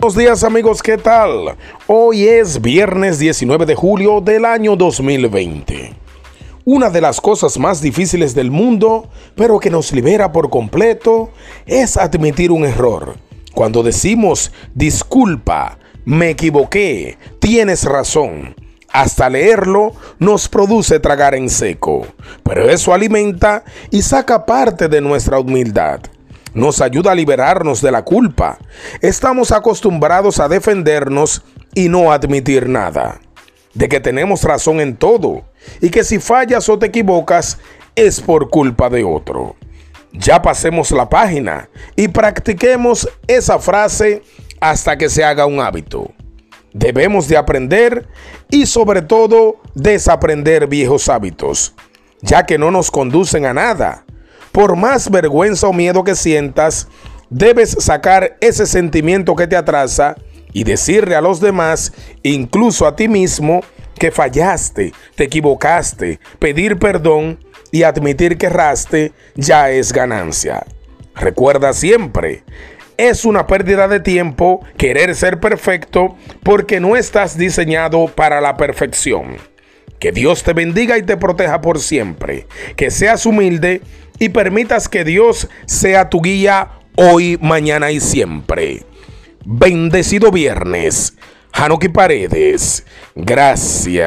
Buenos días amigos, ¿qué tal? Hoy es viernes 19 de julio del año 2020. Una de las cosas más difíciles del mundo, pero que nos libera por completo, es admitir un error. Cuando decimos disculpa, me equivoqué, tienes razón. Hasta leerlo nos produce tragar en seco, pero eso alimenta y saca parte de nuestra humildad nos ayuda a liberarnos de la culpa. Estamos acostumbrados a defendernos y no admitir nada. De que tenemos razón en todo y que si fallas o te equivocas es por culpa de otro. Ya pasemos la página y practiquemos esa frase hasta que se haga un hábito. Debemos de aprender y sobre todo desaprender viejos hábitos, ya que no nos conducen a nada por más vergüenza o miedo que sientas, debes sacar ese sentimiento que te atrasa y decirle a los demás, incluso a ti mismo, que fallaste, te equivocaste, pedir perdón y admitir que erraste ya es ganancia. Recuerda siempre, es una pérdida de tiempo querer ser perfecto porque no estás diseñado para la perfección. Que Dios te bendiga y te proteja por siempre. Que seas humilde y permitas que Dios sea tu guía hoy, mañana y siempre. Bendecido viernes. Hanuki Paredes. Gracias.